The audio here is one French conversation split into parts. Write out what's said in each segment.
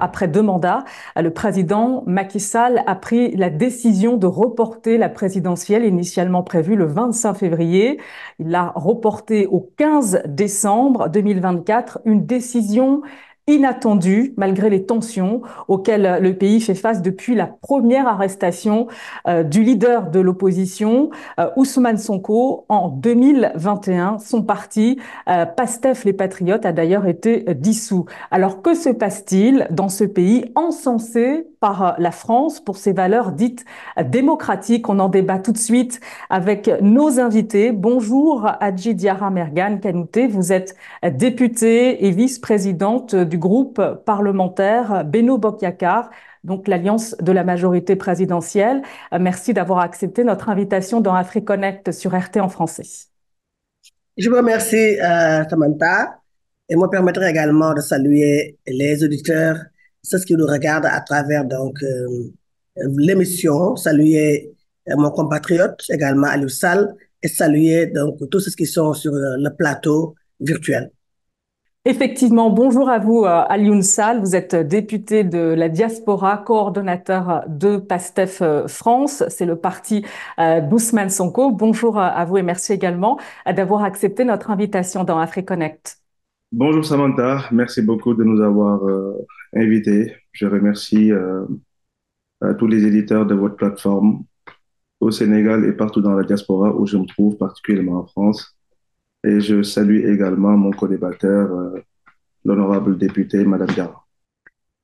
après deux mandats, le président Macky Sall a pris la décision de reporter la présidentielle initialement prévue le 25 février. Il l'a reportée au 15 décembre 2024, une décision inattendu malgré les tensions auxquelles le pays fait face depuis la première arrestation euh, du leader de l'opposition, euh, Ousmane Sonko, en 2021. Son parti, euh, PASTEF les Patriotes, a d'ailleurs été dissous. Alors que se passe-t-il dans ce pays encensé par la France pour ses valeurs dites démocratiques On en débat tout de suite avec nos invités. Bonjour Adji Diara Mergan Kanouté, vous êtes députée et vice-présidente du groupe parlementaire Beno Bokyakar, donc l'alliance de la majorité présidentielle. Euh, merci d'avoir accepté notre invitation dans AfriConnect sur RT en français. Je vous remercie, euh, et moi permettrai également de saluer les auditeurs, ceux qui nous regardent à travers donc euh, l'émission, saluer mon compatriote également Aliou Sall et saluer donc tous ceux qui sont sur le plateau virtuel. Effectivement, bonjour à vous, euh, Alioune Sall. Vous êtes député de la diaspora, coordonnateur de PASTEF euh, France. C'est le parti euh, d'Ousmane Sonko. Bonjour à vous et merci également d'avoir accepté notre invitation dans AfriConnect. Bonjour Samantha, merci beaucoup de nous avoir invités. Je remercie tous les éditeurs de votre plateforme au Sénégal et partout dans la diaspora où je me trouve, particulièrement en France. Et je salue également mon co-débatteur, euh, l'honorable député, Madame Gara.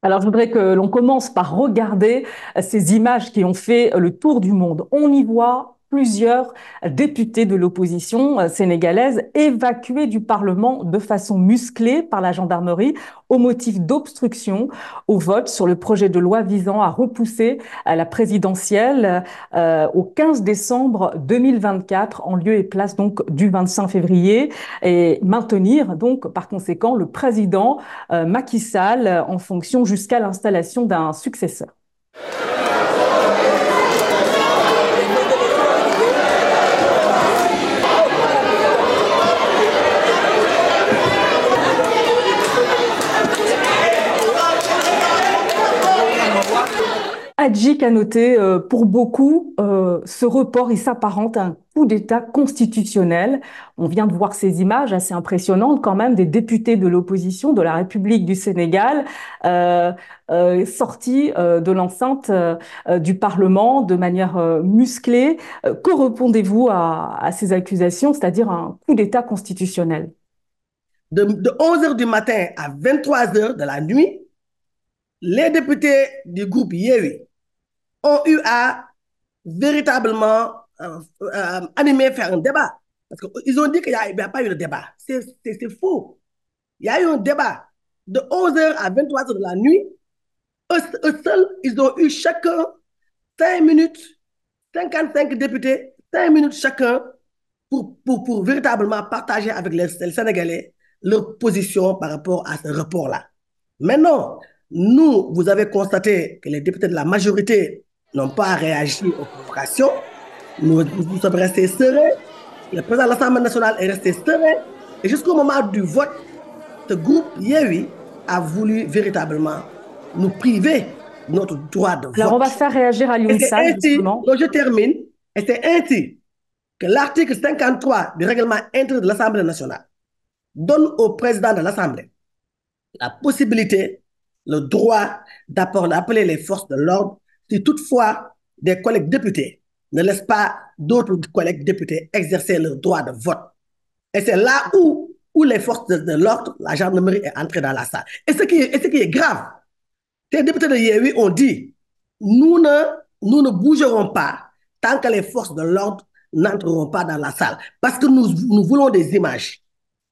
Alors, je voudrais que l'on commence par regarder ces images qui ont fait le tour du monde. On y voit plusieurs députés de l'opposition euh, sénégalaise évacués du Parlement de façon musclée par la gendarmerie au motif d'obstruction au vote sur le projet de loi visant à repousser à la présidentielle euh, au 15 décembre 2024 en lieu et place donc du 25 février et maintenir donc par conséquent le président euh, Macky Sall en fonction jusqu'à l'installation d'un successeur. Adjik a noté, euh, pour beaucoup, euh, ce report, il s'apparente à un coup d'État constitutionnel. On vient de voir ces images assez impressionnantes quand même des députés de l'opposition de la République du Sénégal euh, sortis de l'enceinte du Parlement de manière musclée. que répondez-vous à, ces accusations, c'est-à-dire un coup d'État constitutionnel? De, de 11 h du matin à 23 h de la nuit, les députés du groupe Yewi ont eu à véritablement euh, euh, animer, faire un débat. Parce qu'ils ont dit qu'il n'y a, pas eu de débat. C'est faux. Il y a eu un débat de 11h à 23h de la nuit. Eux, seuls, ils ont eu chacun 5 minutes, 55 députés, 5 minutes chacun pour, pour, pour véritablement partager avec les, les Sénégalais leur position par rapport à ce report-là. Maintenant, nous, vous avez constaté que les députés de la majorité n'ont pas réagi aux provocations. Nous, nous sommes restés sereins. Le président de l'Assemblée nationale est resté serein. Et jusqu'au moment du vote, ce groupe Yewi a voulu véritablement nous priver de notre droit de vote. Alors, on va faire réagir à l'UNSA, justement. Donc, je termine. Et c'est ainsi que l'article 53 du règlement intérieur de l'Assemblée nationale donne au président de l'Assemblée la possibilité, le droit d'appeler les forces de l'ordre si toutefois des collègues députés ne laissent pas d'autres collègues députés exercer leur droit de vote. Et c'est là où, où les forces de, l'ordre, la gendarmerie est entrée dans la salle. Et ce qui est, ce qui est grave, ces députés de Yéwi ont dit, nous ne, nous ne bougerons pas tant que les forces de l'ordre n'entreront pas dans la salle. Parce que nous, nous voulons des images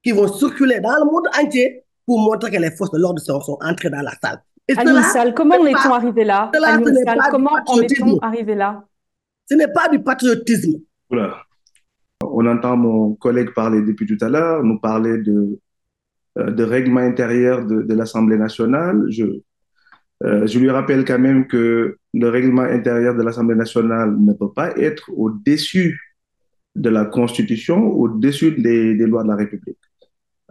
qui vont circuler dans le monde entier pour montrer que les forces de l'ordre sont, sont entrées dans la salle. Sall, comment en est-on arrivé là? comment en est-on arrivé là? Ce n'est pas du patriotisme. On entend mon collègue parler depuis tout à l'heure, nous parler de, euh, de règlement intérieur de, de l'Assemblée nationale. Je, euh, je lui rappelle quand même que le règlement intérieur de l'Assemblée nationale ne peut pas être au-dessus de la Constitution, au-dessus des, des, lois de la République.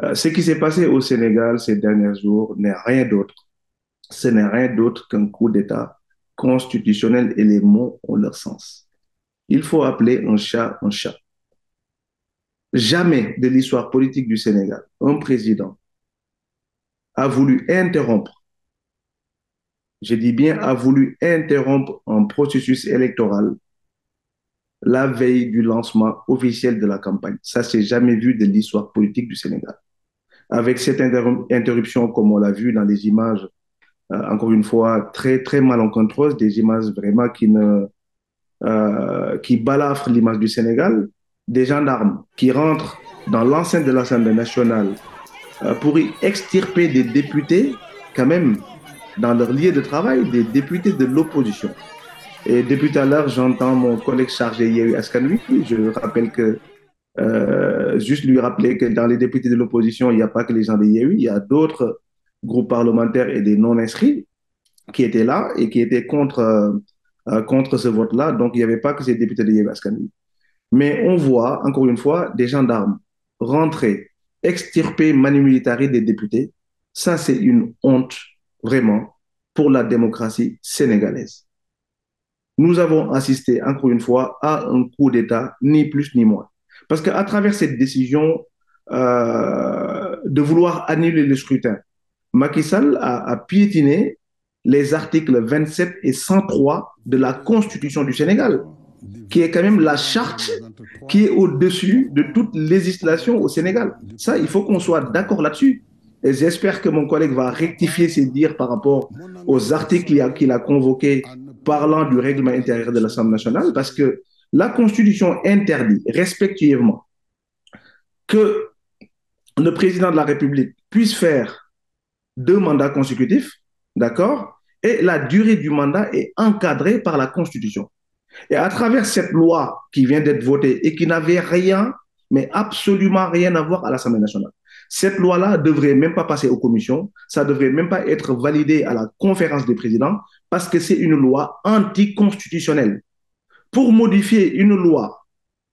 Euh, ce qui s'est passé au Sénégal ces derniers jours n'est rien d'autre ce n'est rien d'autre qu'un coup d'État constitutionnel et les mots ont leur sens. Il faut appeler un chat un chat. Jamais de l'histoire politique du Sénégal, un président a voulu interrompre, je dis bien a voulu interrompre un processus électoral la veille du lancement officiel de la campagne. Ça, c'est jamais vu de l'histoire politique du Sénégal. Avec cette interruption, comme on l'a vu dans les images, encore une fois, très, très malencontreuses, des images vraiment qui ne, euh, qui balafrent l'image du Sénégal, des gendarmes qui rentrent dans l'enceinte de l'Assemblée nationale euh, pour y extirper des députés, quand même, dans leur lieu de travail, des députés de l'opposition. Et depuis tout à l'heure, j'entends mon collègue chargé Yeri Askanui. Je rappelle que, euh, juste lui rappeler que dans les députés de l'opposition, il n'y a pas que les gens de Yeri, il y a d'autres groupes parlementaires et des non-inscrits qui étaient là et qui étaient contre, euh, contre ce vote-là. Donc, il n'y avait pas que ces députés de Yeri Askanui. Mais on voit, encore une fois, des gendarmes rentrer, extirper manu militari des députés. Ça, c'est une honte, vraiment, pour la démocratie sénégalaise nous avons assisté, encore une fois, à un coup d'État, ni plus ni moins. Parce qu'à travers cette décision euh, de vouloir annuler le scrutin, Macky Sall a, a, piétiné les articles 27 et 103 de la Constitution du Sénégal, qui est quand même la charte qui est au-dessus de toute législation au Sénégal. Ça, il faut qu'on soit d'accord là-dessus. Et j'espère que mon collègue va rectifier ses dires par rapport aux articles qu'il a convoqués parlant du règlement intérieur de l'Assemblée nationale, parce que la Constitution interdit respectivement que le président de la République puisse faire deux mandats consécutifs, d'accord? Et la durée du mandat est encadrée par la Constitution. Et à travers cette loi qui vient d'être votée et qui n'avait rien, mais absolument rien à voir à l'Assemblée nationale, cette loi-là devrait même pas passer aux commissions, ça devrait même pas être validé à la conférence des présidents parce que c'est une loi anticonstitutionnelle. Pour modifier une loi,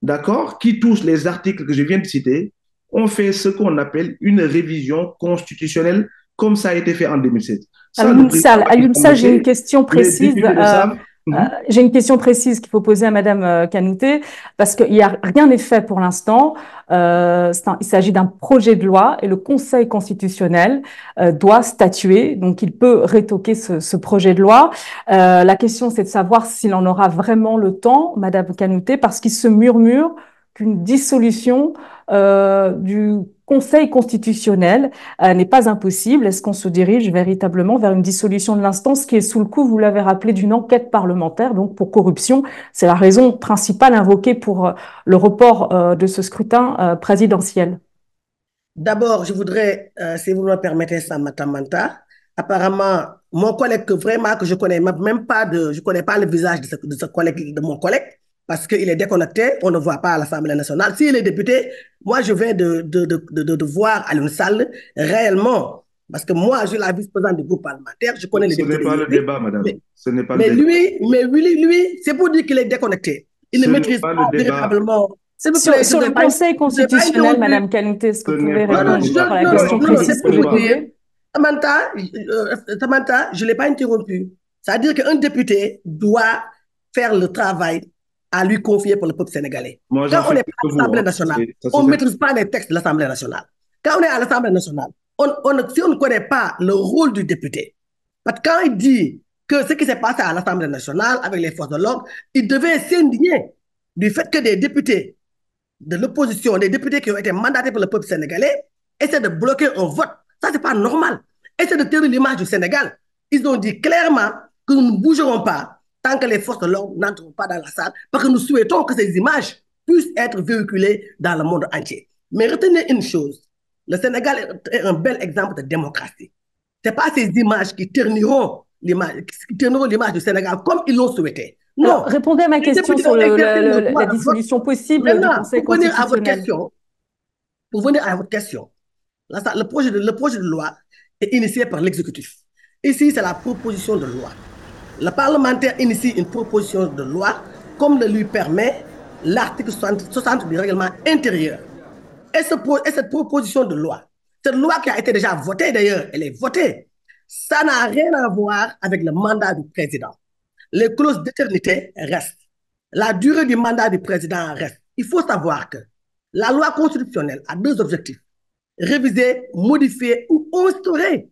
d'accord, qui touche les articles que je viens de citer, on fait ce qu'on appelle une révision constitutionnelle comme ça a été fait en 2007. Alioum Sall, j'ai une question précise. Euh, J'ai une question précise qu'il faut poser à Madame euh, Canouté, parce qu'il y a rien n'est fait pour l'instant. Euh, il s'agit d'un projet de loi et le Conseil constitutionnel euh, doit statuer, donc il peut rétoquer ce, ce projet de loi. Euh, la question, c'est de savoir s'il en aura vraiment le temps, Madame Canouté, parce qu'il se murmure qu'une dissolution euh, du Conseil constitutionnel euh, n'est pas impossible. Est-ce qu'on se dirige véritablement vers une dissolution de l'instance qui est sous le coup, vous l'avez rappelé, d'une enquête parlementaire, donc pour corruption? C'est la raison principale invoquée pour euh, le report de ce scrutin présidentiel. D'abord, je voudrais, si vous me permettez ça, Matamanta, apparemment, mon collègue que vraiment que je connais même pas de, je connais pas le visage de mon collègue, parce qu'il est déconnecté, on ne voit pas à l'Assemblée nationale. S'il est député, moi, je viens de, de, de, de, de voir à une salle réellement. Parce que moi, je suis la vice-présidente du groupe parlementaire, je connais Ce les n'est députés. pas le débat, madame. mais- Ce n'est pas mais le débat. lui, mais lui, lui, c'est pour dire qu'il est déconnecté. Il Ce ne n'est maîtrise pas pas, le débat. véritablement. Sur, plaît, sur je le Conseil pas constitutionnel. Madame Canouté, est-ce que vous Ce pouvez n'est pas Non, non, répondre je- sur la non, question non, c'est pour vous dire. Samantha, euh, Samantha, je ne l'ai pas interrompu. C'est-à-dire qu'un député doit faire le travail à lui confier pour le peuple sénégalais. Moi, Quand on pas à l'Assemblée hein. nationale, ça, on ne maîtrise pas les textes de l'Assemblée nationale. Quand on est à l'Assemblée nationale, on, si on ne connaît pas le rôle du député, parce que quand il dit que ce qui s'est passé à l'Assemblée nationale avec les forces de l'ordre, il devait s'indigner du fait que des députés de l'opposition, des députés qui ont été mandatés par le peuple sénégalais, essaient de bloquer un vote. Ça, c'est pas normal. Essaient de tenir l'image du Sénégal. Ils ont dit clairement que nous ne bougerons pas tant que les forces de l'ordre n'entreront pas dans la salle, parce que nous souhaitons que ces images puissent être véhiculées dans le monde entier. Mais retenez une chose, le Sénégal est un bel exemple de démocratie. Ce pas ces images qui terniront l'image, du Sénégal comme ils l'ont souhaité. Non. Alors, répondez à ma question sur le- le- la dissolution possible du Conseil pour venir à votre question, pour venir à votre question, là, ça- le, projet de, le projet de loi est initié par l'exécutif. Ici, c'est la proposition de loi. Le parlementaire initie une proposition de loi comme le lui permet l'article 60, 60 du règlement intérieur. Et, et cette proposition de loi, cette loi qui a été déjà votée d'ailleurs, elle est votée. Ça n'a rien à voir avec le mandat du président. Les clauses d'éternité restent. La durée du mandat du président reste. Il faut savoir que la loi constitutionnelle a deux objectifs. Réviser, modifier ou instaurer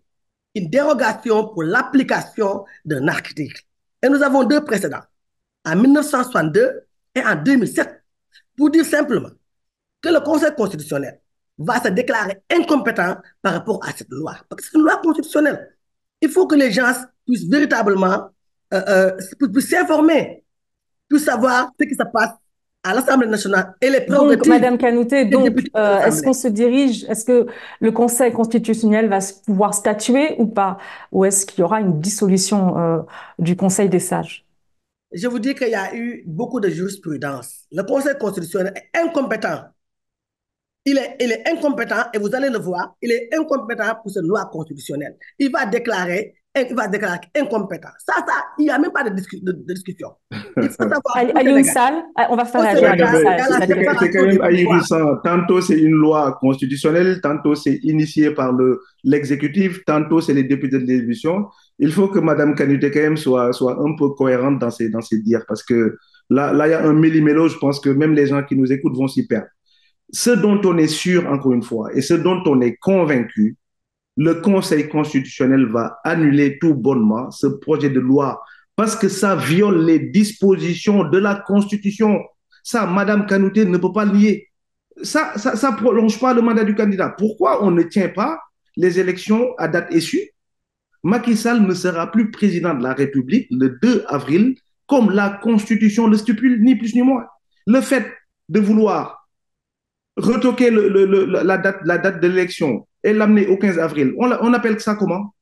une dérogation pour l'application d'un article. Et nous avons deux précédents, en 1962 et en 2007, pour dire simplement que le Conseil constitutionnel va se déclarer incompétent par rapport à cette loi. Parce que c'est une loi constitutionnelle. Il faut que les gens puissent véritablement euh, euh, s'informer, puissent savoir ce qui se passe à l'Assemblée nationale et les Donc, Madame Canouté, donc, euh, est-ce qu'on se dirige, est-ce que le Conseil constitutionnel va pouvoir statuer ou pas? Ou est-ce qu'il y aura une dissolution euh, du Conseil des sages? Je vous dis qu'il y a eu beaucoup de jurisprudence. Le Conseil constitutionnel est incompétent. Il est, il est incompétent, et vous allez le voir, il est incompétent pour cette loi constitutionnelle. Il va déclarer il va déclarer incompétent. Ça, ça, il n'y a même pas de, discussion. Il faut savoir. salle, on va faire la C'est quand même ahurissant. Tantôt, c'est une loi constitutionnelle, tantôt, c'est initié par l'exécutif, tantôt, c'est les députés de l'émission. Il faut que Mme Canute, quand même, soit, soit un peu cohérente dans ses, dans ses dires, parce que là, là, il y a un méli-mélo, je pense que même les gens qui nous écoutent vont s'y perdre. Ce dont on est sûr, encore une fois, et ce dont on est convaincu, le Conseil constitutionnel va annuler tout bonnement ce projet de loi parce que ça viole les dispositions de la Constitution. Ça, Madame Kanouté ne peut pas lier. Ça, ça, prolonge pas le mandat du candidat. Pourquoi on ne tient pas les élections à date issue? Macky Sall ne sera plus président de la République le 2 avril, comme la Constitution le stipule, ni plus ni moins. Le fait de vouloir retoquer la date de l'élection, et l'amener au 15 avril. On, on appelle ça comment?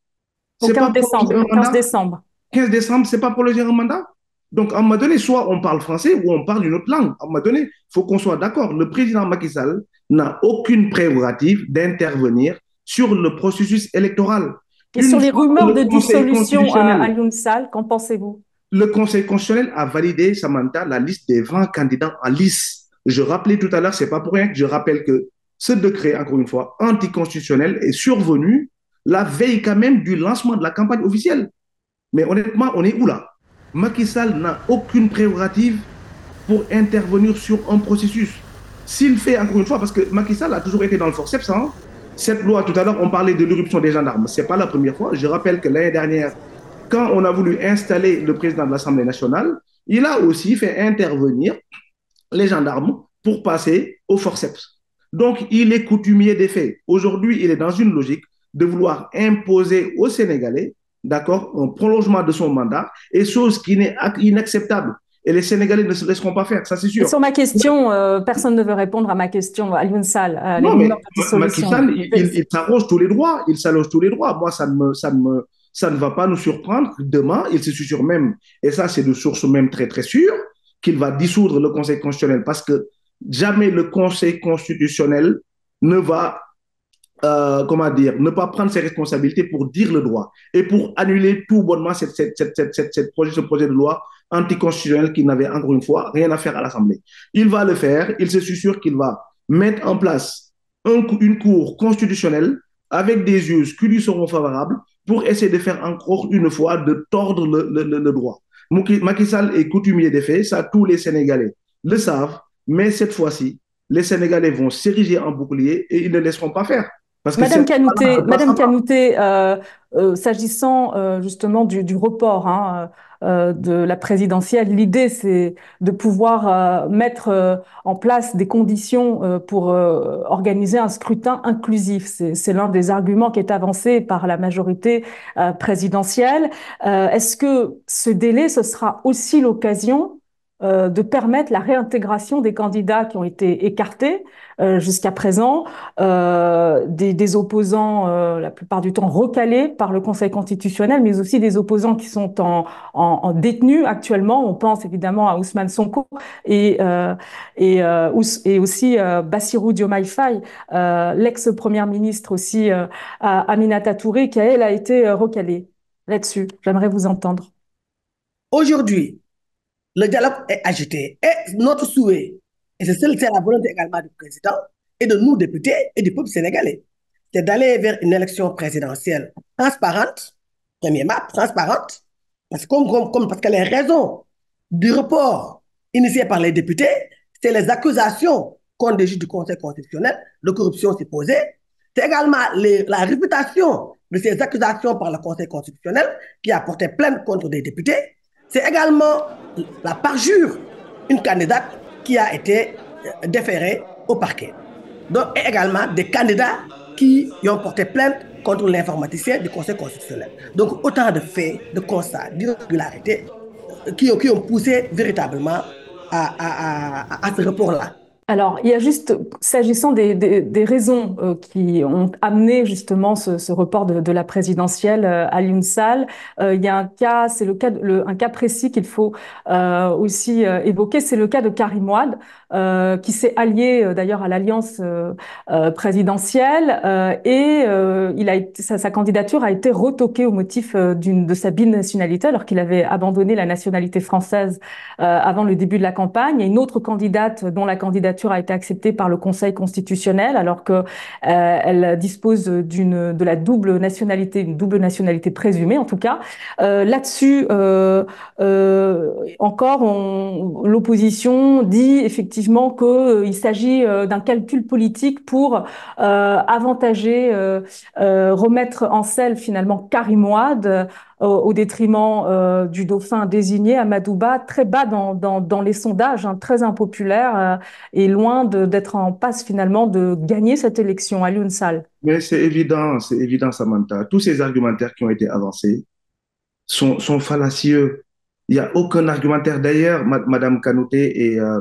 Au 15 décembre. 15 décembre. 15 décembre, c'est pas pour le un mandat? Donc, à un moment donné, soit on parle français ou on parle une autre langue. À un moment donné, il faut qu'on soit d'accord. Le président Macky Sall n'a aucune prérogative d'intervenir sur le processus électoral. Et sur les rumeurs de dissolution à, à qu'en pensez-vous? Le Conseil constitutionnel a validé, Samantha, la liste des 20 candidats en lice. Je rappelais tout à l'heure, c'est pas pour rien que je rappelle que ce décret, encore une fois, anticonstitutionnel est survenu la veille quand même du lancement de la campagne officielle. Mais honnêtement, on est où là? Macky Sall n'a aucune prérogative pour intervenir sur un processus. S'il fait, encore une fois, parce que Macky Sall a toujours été dans le forceps, hein, cette loi, tout à l'heure, on parlait de l'éruption des gendarmes. Ce n'est pas la première fois. Je rappelle que l'année dernière, quand on a voulu installer le président de l'Assemblée nationale, il a aussi fait intervenir les gendarmes pour passer au forceps. Donc, il est coutumier des faits. Aujourd'hui, il est dans une logique de vouloir imposer aux Sénégalais, d'accord, un prolongement de son mandat, et chose qui n'est inacceptable. Et les Sénégalais ne se laisseront pas faire, ça c'est sûr. sur ma question, euh, personne ne veut répondre à ma question, à Sall. Euh, non, mais Macky Sall, il, s'arroge tous les droits, il s'allonge tous les droits. Moi, ça, me, ça, me, ça ne va pas nous surprendre. Demain, il se sûr même, et ça c'est de source même très très sûre, qu'il va dissoudre le Conseil constitutionnel parce que jamais le Conseil constitutionnel ne va, euh, comment dire, ne pas prendre ses responsabilités pour dire le droit et pour annuler tout bonnement cette, cette, projet, ce projet de loi anticonstitutionnel qui n'avait encore une fois rien à faire à l'Assemblée. Il va le faire, il se sûr qu'il va mettre en place une cour constitutionnelle avec des juges qui lui seront favorables pour essayer de faire encore une fois de tordre le, le, le droit. Macky Sall est coutumier des faits, ça tous les Sénégalais le savent. Mais cette fois-ci, les Sénégalais vont s'ériger en bouclier et ils ne laisseront pas faire. Madame Canouté, Madame Canouté euh, euh, s'agissant euh, justement du, du report hein, de la présidentielle, l'idée c'est de pouvoir mettre en place des conditions pour organiser un scrutin inclusif. C'est l'un des arguments qui est avancé par la majorité présidentielle. Est-ce que ce délai, ce sera aussi l'occasion euh, de permettre la réintégration des candidats qui ont été écartés euh, jusqu'à présent, euh, des, opposants la plupart du temps recalés par le Conseil constitutionnel, mais aussi des opposants qui sont en, en, actuellement. On pense évidemment à Ousmane Sonko et, et, et aussi Bassirou Diomaye Faye, l'ex-première ministre aussi Aminata Touré, qui elle a été recalée là-dessus. J'aimerais vous entendre. Aujourd'hui, le dialogue est agité. Et notre souhait, et c'est la volonté également du président et de nous, députés et du peuple sénégalais, c'est d'aller vers une élection présidentielle transparente, première map, transparente, parce parce que les raisons du report initié par les députés, c'est les accusations contre des juges du Conseil constitutionnel de corruption supposée. C'est également les, la réputation de ces accusations par le Conseil constitutionnel qui a porté plainte contre des députés. C'est également la parjure, une candidate qui a été déférée au parquet. Donc, et également des candidats qui ont porté plainte contre l'informaticien du Conseil constitutionnel. Donc, autant de faits, de constats, d'irrégularités qui, qui, ont poussé véritablement à, à ce report-là. Alors, il y a juste, s'agissant des, raisons euh, qui ont amené justement ce, report de, la présidentielle euh, à l'UNSAL, euh, il y a un cas, c'est le cas, un cas précis qu'il faut euh, aussi évoquer, c'est le cas de Karim Ouad, qui s'est allié d'ailleurs à l'alliance présidentielle et il a été, sa, candidature a été retoquée au motif d'une de sa binationalité, alors qu'il avait abandonné la nationalité française avant le début de la campagne. A une autre candidate dont la candidature a été acceptée par le Conseil constitutionnel alors que euh, elle dispose d'une de la double nationalité, une double nationalité présumée en tout cas. Euh, Là-dessus, euh, euh encore, l'opposition dit effectivement qu'il euh, s'agit d'un calcul politique pour avantager, remettre en selle finalement Karim Ouad au détriment euh, du dauphin désigné, Amadouba, très bas dans, dans, les sondages, hein, très impopulaire euh, et loin d'être en passe finalement de gagner cette élection à l'UNSAL. Mais c'est évident, c'est évident, Samantha. Tous ces argumentaires qui ont été avancés sont, fallacieux. Il n'y a aucun argumentaire. D'ailleurs, Madame Kanouté et euh,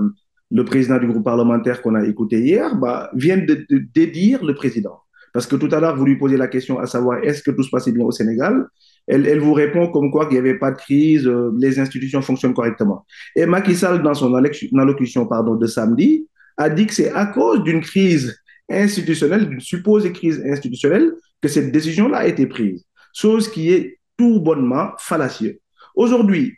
le président du groupe parlementaire qu'on a écouté hier bah, viennent de, dédire le président. Parce que tout à l'heure, vous lui posez la question à savoir est-ce que tout se passait bien au Sénégal? Elle, vous répond comme quoi qu'il n'y avait pas de crise, euh, les institutions fonctionnent correctement. Et Macky Sall, dans son allocution de samedi, a dit que c'est à cause d'une crise institutionnelle, d'une supposée crise institutionnelle, que cette décision-là a été prise. Chose qui est tout bonnement fallacieux. Aujourd'hui,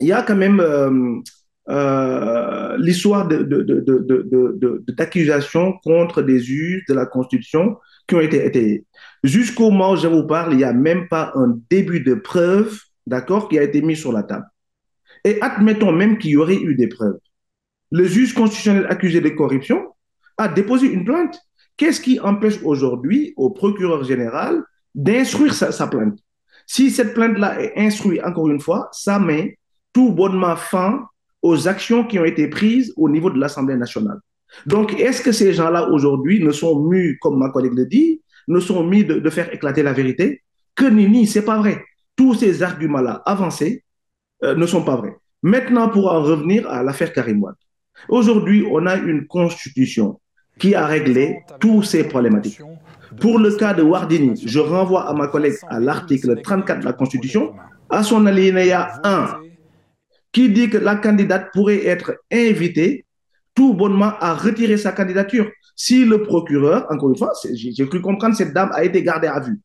il y a quand même euh, euh, l'histoire d'accusations de, de, de, contre des juges de la Constitution qui ont été étayées. Jusqu'au moment où je vous parle, il n'y a même pas un début de preuve, d'accord, qui a été mis sur la table. Et admettons même qu'il y aurait eu des preuves. Le juge constitutionnel accusé de corruption a déposé une plainte. Qu'est-ce qui empêche aujourd'hui au procureur général d'instruire sa, sa, plainte? Si cette plainte-là est instruite, encore une fois, ça met tout bonnement fin aux actions qui ont été prises au niveau de l'Assemblée nationale. Donc, est-ce que ces gens-là aujourd'hui ne sont mus, comme ma collègue le dit, ne sont mis de, faire éclater la vérité? Que nini, c'est pas vrai. Tous ces arguments-là avancés euh, ne sont pas vrais. Maintenant, pour en revenir à l'affaire Karim. Aujourd'hui, on a une constitution qui a réglé tous ces problématiques. Pour le cas de Wardini, je renvoie à ma collègue à l'article 34 de la Constitution, à son alinéa 1, qui dit que la candidate pourrait être invitée tout bonnement à retirer sa candidature. Si le procureur, encore une fois, j'ai cru comprendre, cette dame a été gardée à vue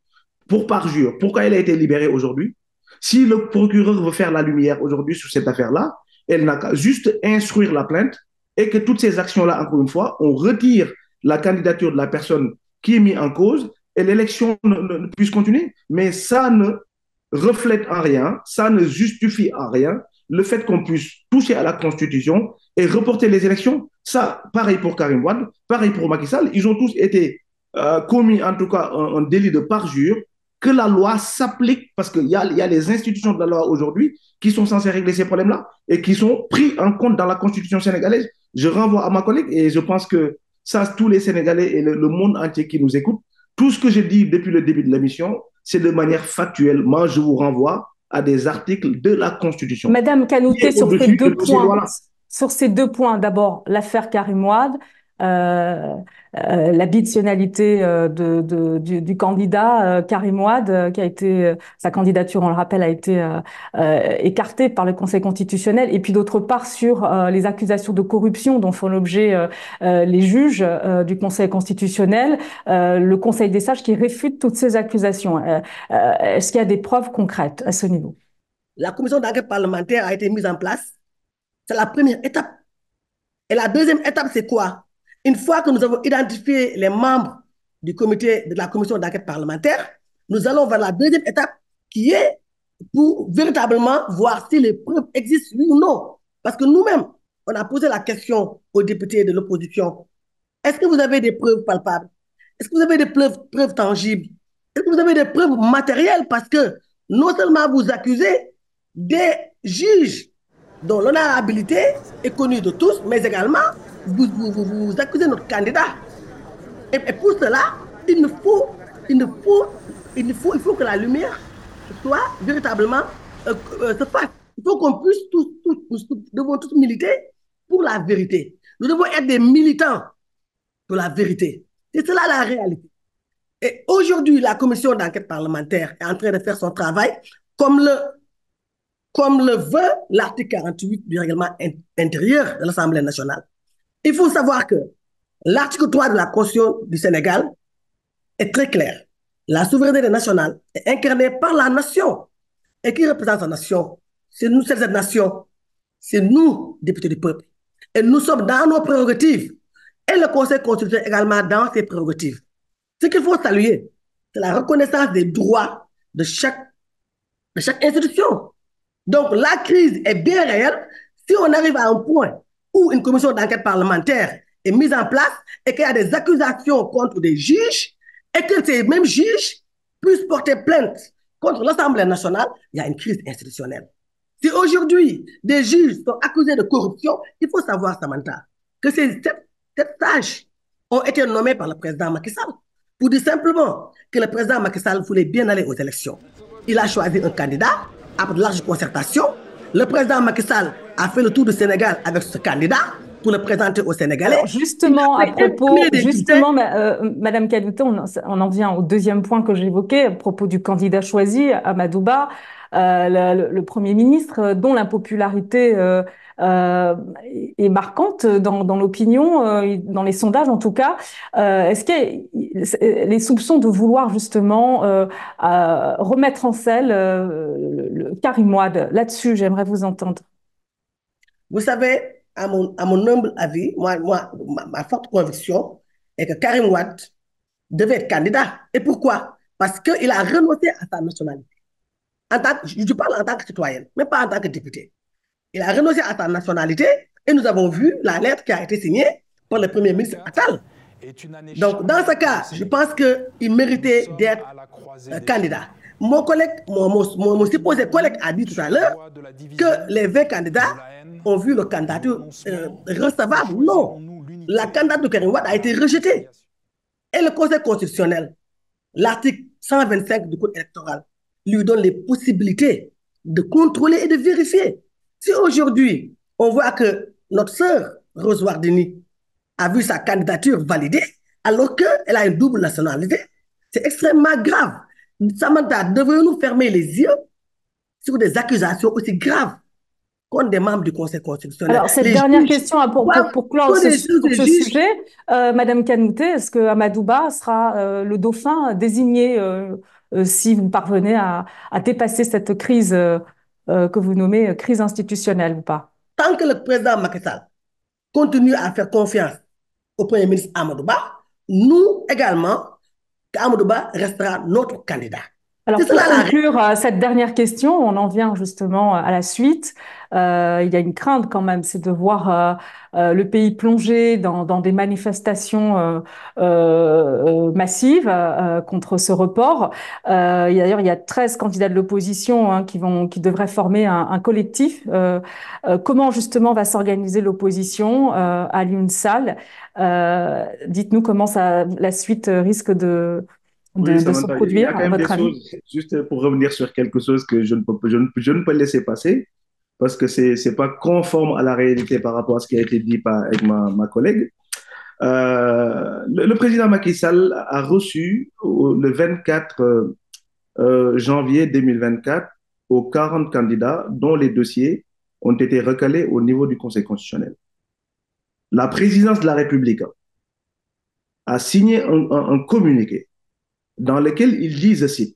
pour parjure. Pourquoi elle a été libérée aujourd'hui? Si le procureur veut faire la lumière aujourd'hui sur cette affaire-là, elle n'a qu'à juste instruire la plainte et que toutes ces actions-là, encore une fois, on retire la candidature de la personne qui est mise en cause et l'élection puisse continuer. Mais ça ne reflète en rien, ça ne justifie en rien le fait qu'on puisse toucher à la Constitution et reporter les élections. Ça, pareil pour Karim Wade, pareil pour Macky Sall, ils ont tous été euh, commis, en tout cas, un, délit de parjure, que la loi s'applique, parce qu'il y, y a, les institutions de la loi aujourd'hui qui sont censées régler ces problèmes-là et qui sont pris en compte dans la Constitution sénégalaise. Je renvoie à ma collègue et je pense que ça, tous les Sénégalais et le, le monde entier qui nous écoutent, tout ce que j'ai dit depuis le début de l'émission, c'est de manière factuelle. Moi, je vous renvoie à des articles de la Constitution. Madame Canouté, sur ces deux points, sur ces deux points, d'abord l'affaire Karim Wade, euh, euh, euh, de, du, candidat euh, Karim euh, qui a été sa candidature, on le rappelle, a été écartée par le Conseil constitutionnel, et puis d'autre part sur les accusations de corruption dont font l'objet les juges du Conseil constitutionnel, le Conseil des sages qui réfute toutes ces accusations. Est-ce qu'il y a des preuves concrètes à ce niveau? La commission d'enquête parlementaire a été mise en place. C'est la première étape. Et la deuxième étape, c'est quoi? Une fois que nous avons identifié les membres du comité de la commission d'enquête parlementaire, nous allons vers la deuxième étape qui est pour véritablement voir si les preuves existent, oui ou non. Parce que nous-mêmes, on a posé la question aux députés de l'opposition. Est-ce que vous avez des preuves palpables? Est-ce que vous avez des preuves, preuves tangibles? Est-ce que vous avez des preuves matérielles? Parce que non seulement vous accusez des juges dont l'honorabilité est connue de tous, mais également vous, accusez notre candidat. Et, pour cela, il ne faut, il ne faut, il faut, il faut que la lumière soit véritablement euh, euh. Il faut qu'on puisse tous, nous devons tous militer pour la vérité. Nous devons être des militants pour la vérité. C'est cela la réalité. Et aujourd'hui, la commission d'enquête parlementaire est en train de faire son travail comme le, comme le veut l'article 48 du règlement intérieur de l'Assemblée nationale. Il faut savoir que l'article 3 de la Constitution du Sénégal est très clair. La souveraineté nationale est incarnée par la nation. Et qui représente la nation? C'est nous, cette nation. C'est nous, députés du peuple. Et nous sommes dans nos prérogatives. Et le Conseil constitutionnel également dans ses prérogatives. Ce qu'il faut saluer, c'est la reconnaissance des droits de chaque, de chaque institution. Donc, la crise est bien réelle si on arrive à un point où une commission d'enquête parlementaire est mise en place et qu'il y a des accusations contre des juges et que ces mêmes juges puissent porter plainte contre l'Assemblée nationale, il y a une crise institutionnelle. Si aujourd'hui des juges sont accusés de corruption, il faut savoir, Samantha, que ces sept sages ont été nommés par le président Macky Sall pour dire simplement que le président Macky Sall voulait bien aller aux élections. Il a choisi un candidat après de large concertation. Le président Macky Sall a fait le tour du Sénégal avec ce candidat pour le présenter aux Sénégalais. Alors justement, à propos, justement, euh, Madame Kadouté, on, on, en vient au deuxième point que j'évoquais à propos du candidat choisi, Amadouba, euh, le, le, Premier ministre, dont l'impopularité euh, euh, est marquante dans, dans l'opinion, euh, dans les sondages en tout cas. Euh, Est-ce que les soupçons de vouloir justement euh, remettre en selle le, le Karim là-dessus, j'aimerais vous entendre. Vous savez, à mon, à mon humble avis, moi, moi ma, ma, forte conviction est que Karim Wade devait être candidat. Et pourquoi? Parce qu'il a renoncé à sa nationalité. En tant que, je parle en tant que citoyenne, mais pas en tant que député. Il a renoncé à sa nationalité et nous avons vu la lettre qui a été signée par le Premier ministre Attal. Donc, dans ce cas, je pense qu'il méritait d'être euh, candidat. Mon collègue, mon, mon, mon, supposé collègue a dit tout à l'heure que les 20 candidats ont vu le candidature euh, recevable. Non, la candidature de Karim Wade a été rejetée. Et le Conseil constitutionnel, l'article 125 du Code électoral, lui donne les possibilités de contrôler et de vérifier. Si aujourd'hui, on voit que notre sœur Rose Wardini a vu sa candidature validée, alors qu'elle a une double nationalité, c'est extrêmement grave. Samantha, devrions-nous fermer les yeux sur des accusations aussi graves contre des membres du Conseil constitutionnel? Alors, cette les dernière juges, question pour, pour, pour clore ce, pour ce sujet, euh, Madame Kanouté, est-ce que Amadouba sera euh, le dauphin désigné euh, si vous parvenez à, à, dépasser cette crise que vous nommez crise institutionnelle ou pas? Tant que le président Macky Sall continue à faire confiance au Premier ministre Amadouba, nous également, te Amadou Ba restera notre candidat. Alors pour conclure la... cette dernière question, on en vient justement à la suite. Euh, il y a une crainte quand même, c'est de voir euh, euh, le pays plonger dans, dans des manifestations euh, euh, massives contre ce report. D'ailleurs, il y a 13 candidats de l'opposition hein, qui vont, qui devraient former un, un collectif. comment justement va s'organiser l'opposition à l'UNSAL? Dites-nous comment ça, la suite risque de de, oui, à votre avis? choses, Juste pour revenir sur quelque chose que je ne peux, je ne, je ne peux laisser passer, parce que ce n'est pas conforme à la réalité par rapport à ce qui a été dit par, avec ma, ma collègue. Euh, le, le, président Macky Sall a reçu le 24 euh, janvier 2024 aux 40 candidats dont les dossiers ont été recalés au niveau du Conseil constitutionnel. La présidence de la République a signé un, un, un communiqué dans lequel ils disent ceci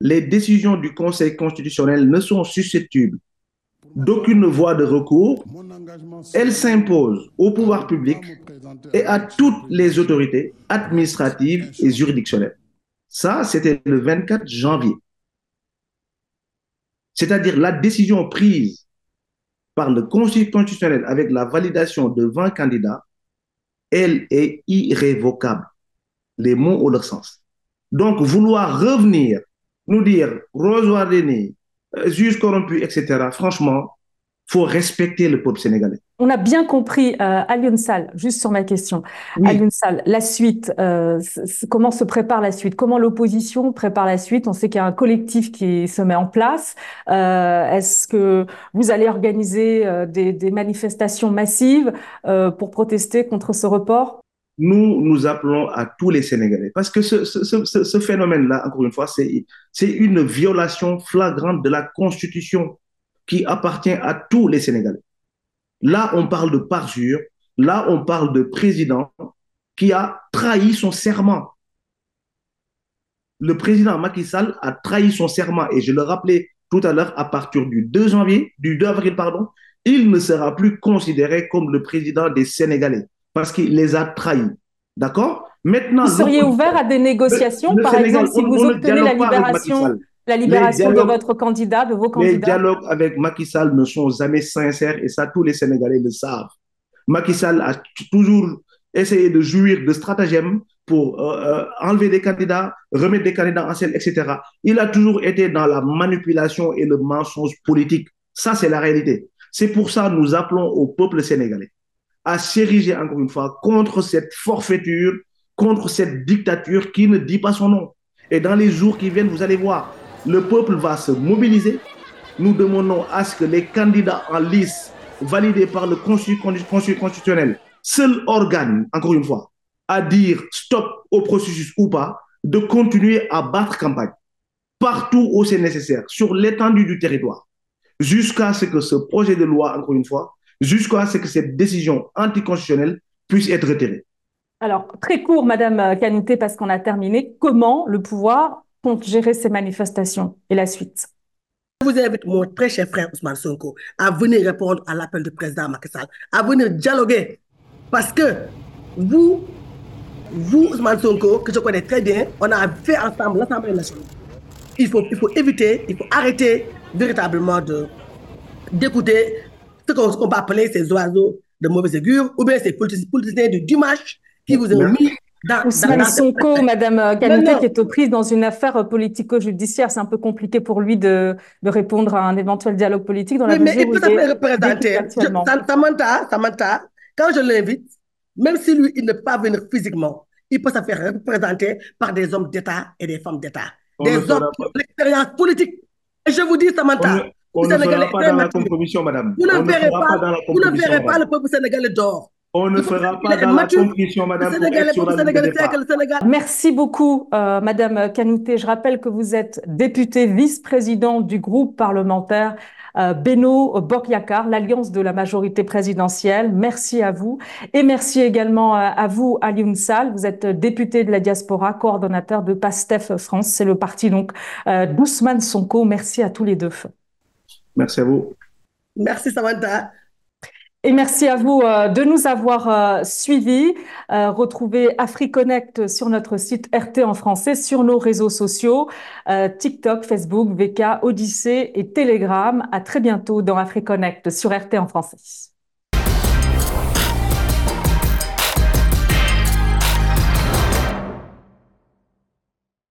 les décisions du Conseil constitutionnel ne sont susceptibles d'aucune voie de recours. Elles s'imposent au pouvoir public et à toutes les autorités administratives et juridictionnelles. Ça, c'était le 24 janvier. c'est-à-dire la décision prise par le Conseil constitutionnel avec la validation de 20 candidats, elle est irrévocable. Les mots ont leur sens. Donc, vouloir revenir, nous dire Rose Wardini, euh, juge corrompu, etc., franchement, faut respecter le peuple sénégalais. On a bien compris, euh, Alioune Sall, juste sur ma question. Oui. Sall, la suite, euh, comment se prépare la suite? Comment l'opposition prépare la suite? On sait qu'il y a un collectif qui se met en place. Euh, Est-ce que vous allez organiser des, des, manifestations massives pour protester contre ce report? Nous, nous appelons à tous les Sénégalais. Parce que ce, phénomène-là, encore une fois, c'est une violation flagrante de la Constitution qui appartient à tous les Sénégalais. Là, on parle de parjure. Là, on parle de président qui a trahi son serment. Le président Macky Sall a trahi son serment. Et je le rappelais tout à l'heure, à partir du 2 janvier, du 2 avril, pardon, il ne sera plus considéré comme le président des Sénégalais parce qu'il les a trahis. D'accord? Maintenant, vous seriez ouvert à des négociations, le, le par Sénégal, exemple, si on, vous on obtenez la libération la libération de votre candidat, de vos candidats Les dialogues avec Macky Sall ne sont jamais sincères et ça, tous les Sénégalais le savent. Macky Sall a toujours essayé de jouir de stratagèmes pour euh, enlever des candidats, remettre des candidats en scène, etc. Il a toujours été dans la manipulation et le mensonge politique. Ça, c'est la réalité. C'est pour ça que nous appelons au peuple sénégalais à s'ériger encore une fois contre cette forfaiture, contre cette dictature qui ne dit pas son nom. Et dans les jours qui viennent, vous allez voir, le peuple va se mobiliser. Nous demandons à ce que les candidats en lice validés par le Conseil constitutionnel, seul organe, encore une fois, à dire stop au processus ou pas, de continuer à battre campagne partout où c'est nécessaire, sur l'étendue du territoire, jusqu'à ce que ce projet de loi, encore une fois, jusqu'à ce que cette décision anticonstitutionnelle puisse être retirée. Alors, très court, Madame Canité, parce qu'on a terminé. Comment le pouvoir compte gérer ces manifestations et la suite? Je vous invite, mon très cher frère Ousmane Sonko, à venir répondre à l'appel du président Macky Sall, à venir dialoguer. Parce que vous, vous, Ousmane Sonko, que je connais très bien, on a fait ensemble l'Assemblée nationale. Il faut, il faut éviter, il faut arrêter véritablement d'écouter ce qu'on peut appeler ces oiseaux de mauvaise augure ou bien ces politiciens du dimanche qui vous ont mis dans, Ousmane Sonko, Madame Kanouté, qui est aux prises dans une affaire politico-judiciaire, c'est un peu compliqué pour lui de, de, répondre à un éventuel dialogue politique dans la oui, mais il peut se faire représenter. Samantha, Samantha, quand je l'invite, même si lui, il ne peut pas venir physiquement, il peut se faire représenter par des hommes d'État et des femmes d'État. Des hommes qui ont l'expérience politique. Et je vous dis, Samantha, on ne fera pas dans la compromission, madame. Vous ne verrez pas, pas, vous ne verrez pas le peuple sénégalais d'or. On ne fera pas dans la compromission, madame. Merci beaucoup, euh, madame Kanouté. Je rappelle que vous êtes députée vice-présidente du groupe parlementaire euh, Beno Bokyakar, l'alliance de la majorité présidentielle. Merci à vous. Et merci également à, à vous, Alioune Sall. Vous êtes député de la diaspora, coordonnateur de PASTEF France. C'est le parti donc euh, d'Ousmane Sonko. Merci à tous les deux. Merci à vous. Merci Samantha. Et merci à vous euh, de nous avoir euh, suivis. Euh, retrouvez AfriConnect sur notre site RT en français, sur nos réseaux sociaux, TikTok, Facebook, VK, Odyssée et Telegram. À très bientôt dans AfriConnect sur RT en français.